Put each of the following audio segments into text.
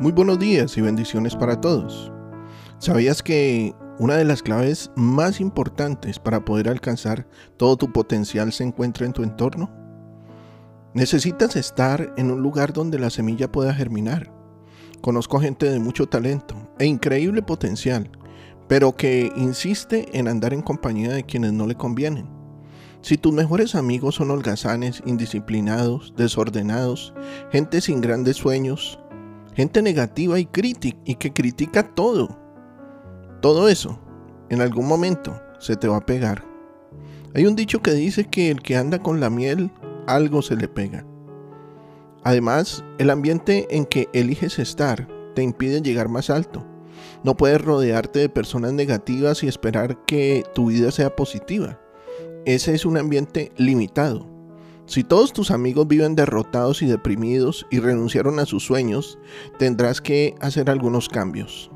Muy buenos días y bendiciones para todos. ¿Sabías que una de las claves más importantes para poder alcanzar todo tu potencial se encuentra en tu entorno? Necesitas estar en un lugar donde la semilla pueda germinar. Conozco gente de mucho talento e increíble potencial, pero que insiste en andar en compañía de quienes no le convienen. Si tus mejores amigos son holgazanes, indisciplinados, desordenados, gente sin grandes sueños, gente negativa y, crítica, y que critica todo, todo eso, en algún momento se te va a pegar. Hay un dicho que dice que el que anda con la miel, algo se le pega. Además, el ambiente en que eliges estar te impide llegar más alto. No puedes rodearte de personas negativas y esperar que tu vida sea positiva ese es un ambiente limitado. Si todos tus amigos viven derrotados y deprimidos y renunciaron a sus sueños, tendrás que hacer algunos cambios.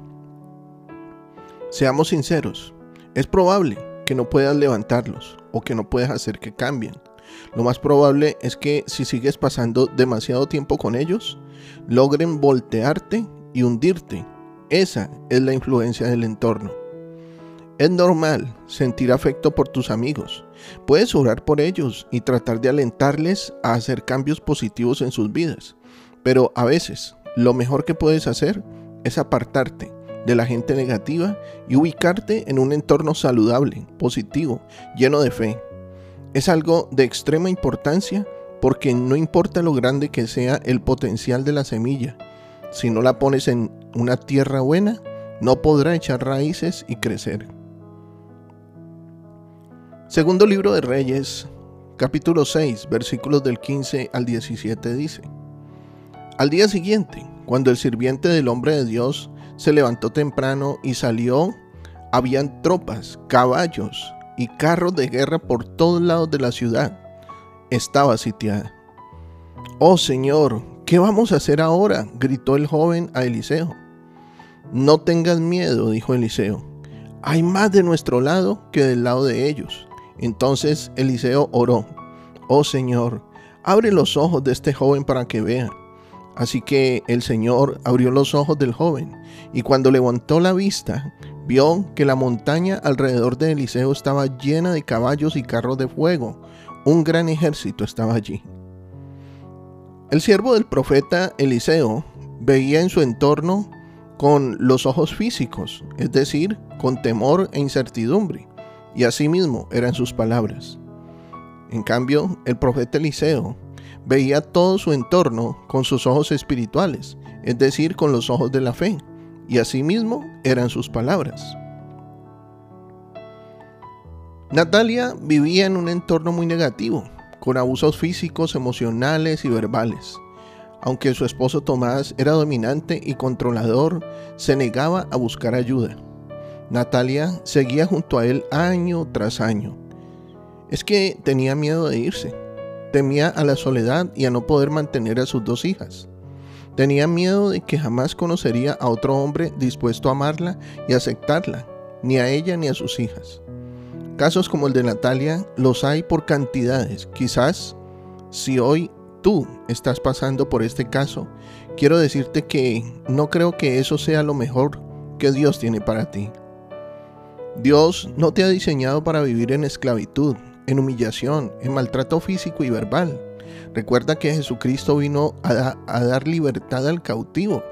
Seamos sinceros, es probable que no puedas levantarlos o que no puedas hacer que cambien. Lo más probable es que si sigues pasando demasiado tiempo con ellos, logren voltearte y hundirte. Esa es la influencia del entorno. Es normal sentir afecto por tus amigos. Puedes orar por ellos y tratar de alentarles a hacer cambios positivos en sus vidas. Pero a veces lo mejor que puedes hacer es apartarte de la gente negativa y ubicarte en un entorno saludable, positivo, lleno de fe. Es algo de extrema importancia porque no importa lo grande que sea el potencial de la semilla, si no la pones en una tierra buena, no podrá echar raíces y crecer. Segundo libro de Reyes, capítulo 6, versículos del 15 al 17 dice, Al día siguiente, cuando el sirviente del hombre de Dios se levantó temprano y salió, habían tropas, caballos y carros de guerra por todos lados de la ciudad. Estaba sitiada. Oh Señor, ¿qué vamos a hacer ahora? gritó el joven a Eliseo. No tengas miedo, dijo Eliseo. Hay más de nuestro lado que del lado de ellos. Entonces Eliseo oró, oh Señor, abre los ojos de este joven para que vea. Así que el Señor abrió los ojos del joven, y cuando levantó la vista, vio que la montaña alrededor de Eliseo estaba llena de caballos y carros de fuego. Un gran ejército estaba allí. El siervo del profeta Eliseo veía en su entorno con los ojos físicos, es decir, con temor e incertidumbre y asimismo eran sus palabras. En cambio, el profeta Eliseo veía todo su entorno con sus ojos espirituales, es decir, con los ojos de la fe, y asimismo eran sus palabras. Natalia vivía en un entorno muy negativo, con abusos físicos, emocionales y verbales. Aunque su esposo Tomás era dominante y controlador, se negaba a buscar ayuda. Natalia seguía junto a él año tras año. Es que tenía miedo de irse. Temía a la soledad y a no poder mantener a sus dos hijas. Tenía miedo de que jamás conocería a otro hombre dispuesto a amarla y aceptarla, ni a ella ni a sus hijas. Casos como el de Natalia los hay por cantidades. Quizás si hoy tú estás pasando por este caso, quiero decirte que no creo que eso sea lo mejor que Dios tiene para ti. Dios no te ha diseñado para vivir en esclavitud, en humillación, en maltrato físico y verbal. Recuerda que Jesucristo vino a, dar libertad al cautivo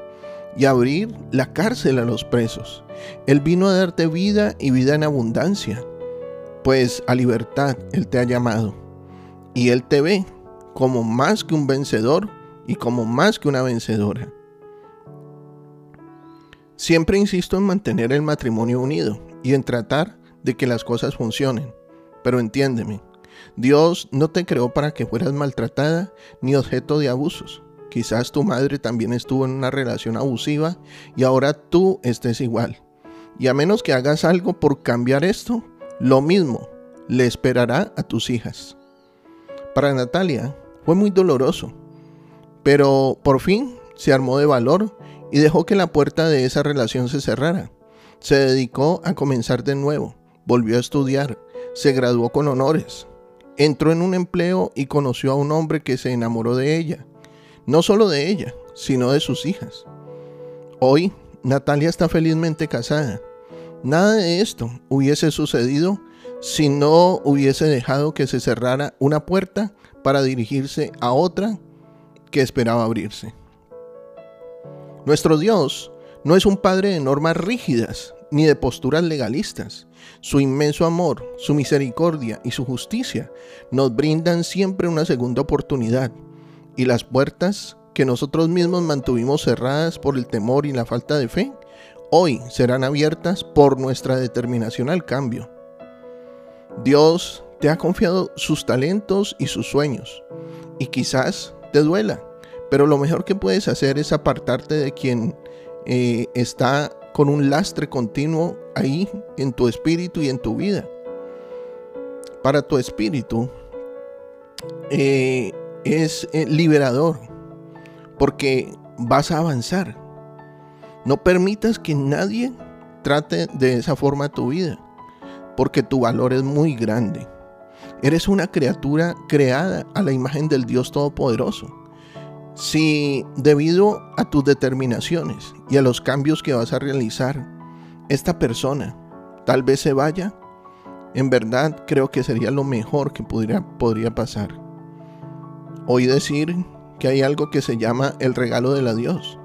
y abrir la cárcel a los presos. Él vino a darte vida y vida en abundancia, pues a libertad Él te ha llamado. Y Él te ve como más que un vencedor y como más que una vencedora. Siempre insisto en mantener el matrimonio unido y en tratar de que las cosas funcionen. Pero entiéndeme, Dios no te creó para que fueras maltratada ni objeto de abusos. Quizás tu madre también estuvo en una relación abusiva y ahora tú estés igual. Y a menos que hagas algo por cambiar esto, lo mismo le esperará a tus hijas. Para Natalia fue muy doloroso, pero por fin se armó de valor y dejó que la puerta de esa relación se cerrara. Se dedicó a comenzar de nuevo, volvió a estudiar, se graduó con honores, entró en un empleo y conoció a un hombre que se enamoró de ella, no solo de ella, sino de sus hijas. Hoy, Natalia está felizmente casada. Nada de esto hubiese sucedido si no hubiese dejado que se cerrara una puerta para dirigirse a otra que esperaba abrirse. Nuestro Dios no es un Padre de normas rígidas ni de posturas legalistas. Su inmenso amor, su misericordia y su justicia nos brindan siempre una segunda oportunidad y las puertas que nosotros mismos mantuvimos cerradas por el temor y la falta de fe, hoy serán abiertas por nuestra determinación al cambio. Dios te ha confiado sus talentos y sus sueños, y quizás te duela, pero lo mejor que puedes hacer es apartarte de quien eh, está con un lastre continuo ahí en tu espíritu y en tu vida. Para tu espíritu eh, es eh, liberador porque vas a avanzar. No permitas que nadie trate de esa forma tu vida porque tu valor es muy grande. Eres una criatura creada a la imagen del Dios Todopoderoso. Si debido a tus determinaciones y a los cambios que vas a realizar, esta persona tal vez se vaya, en verdad creo que sería lo mejor que pudiera, podría pasar. Oí decir que hay algo que se llama el regalo del adiós.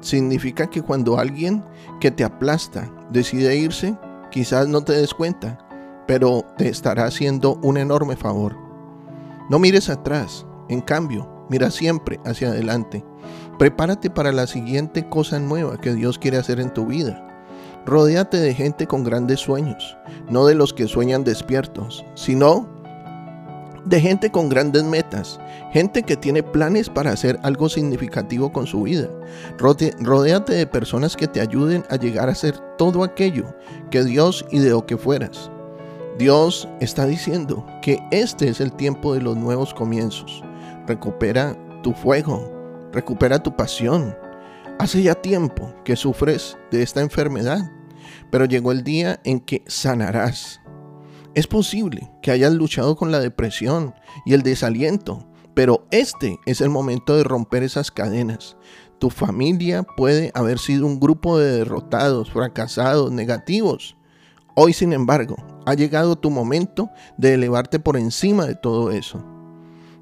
Significa que cuando alguien que te aplasta decide irse, quizás no te des cuenta, pero te estará haciendo un enorme favor. No mires atrás, en cambio, mira siempre hacia adelante. Prepárate para la siguiente cosa nueva que Dios quiere hacer en tu vida. Rodéate de gente con grandes sueños, no de los que sueñan despiertos, sino de gente con grandes metas, gente que tiene planes para hacer algo significativo con su vida. Rodéate de personas que te ayuden a llegar a ser todo aquello que Dios ideó que fueras. Dios está diciendo que este es el tiempo de los nuevos comienzos. Recupera tu fuego, recupera tu pasión. Hace ya tiempo que sufres de esta enfermedad, pero llegó el día en que sanarás. Es posible que hayas luchado con la depresión y el desaliento, pero este es el momento de romper esas cadenas. Tu familia puede haber sido un grupo de derrotados, fracasados, negativos. Hoy, sin embargo, ha llegado tu momento de elevarte por encima de todo eso.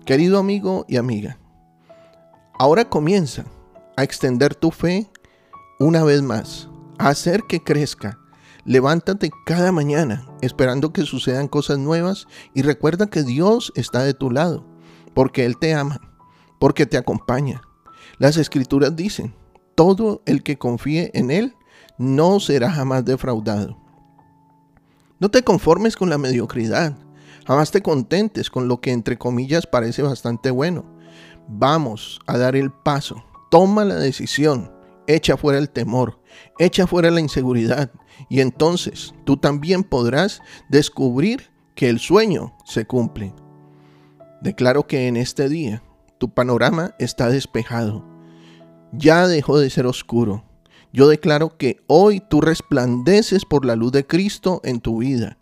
Querido amigo y amiga, ahora comienza a extender tu fe una vez más, a hacer que crezca. Levántate cada mañana esperando que sucedan cosas nuevas y recuerda que Dios está de tu lado, porque Él te ama, porque te acompaña. Las escrituras dicen, todo el que confíe en Él no será jamás defraudado. No te conformes con la mediocridad. Jamás te contentes con lo que entre comillas parece bastante bueno. Vamos a dar el paso. Toma la decisión. Echa fuera el temor. Echa fuera la inseguridad. Y entonces tú también podrás descubrir que el sueño se cumple. Declaro que en este día tu panorama está despejado. Ya dejó de ser oscuro. Yo declaro que hoy tú resplandeces por la luz de Cristo en tu vida.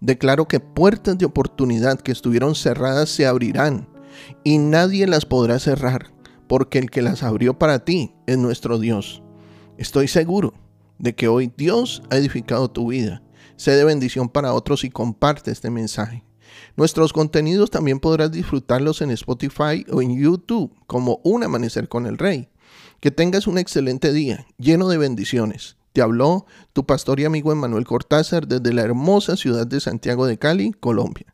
Declaro que puertas de oportunidad que estuvieron cerradas se abrirán y nadie las podrá cerrar, porque el que las abrió para ti es nuestro Dios. Estoy seguro de que hoy Dios ha edificado tu vida. Sé de bendición para otros y comparte este mensaje. Nuestros contenidos también podrás disfrutarlos en Spotify o en YouTube como Un Amanecer con el Rey. Que tengas un excelente día, lleno de bendiciones. Te habló tu pastor y amigo Emanuel Cortázar desde la hermosa ciudad de Santiago de Cali, Colombia.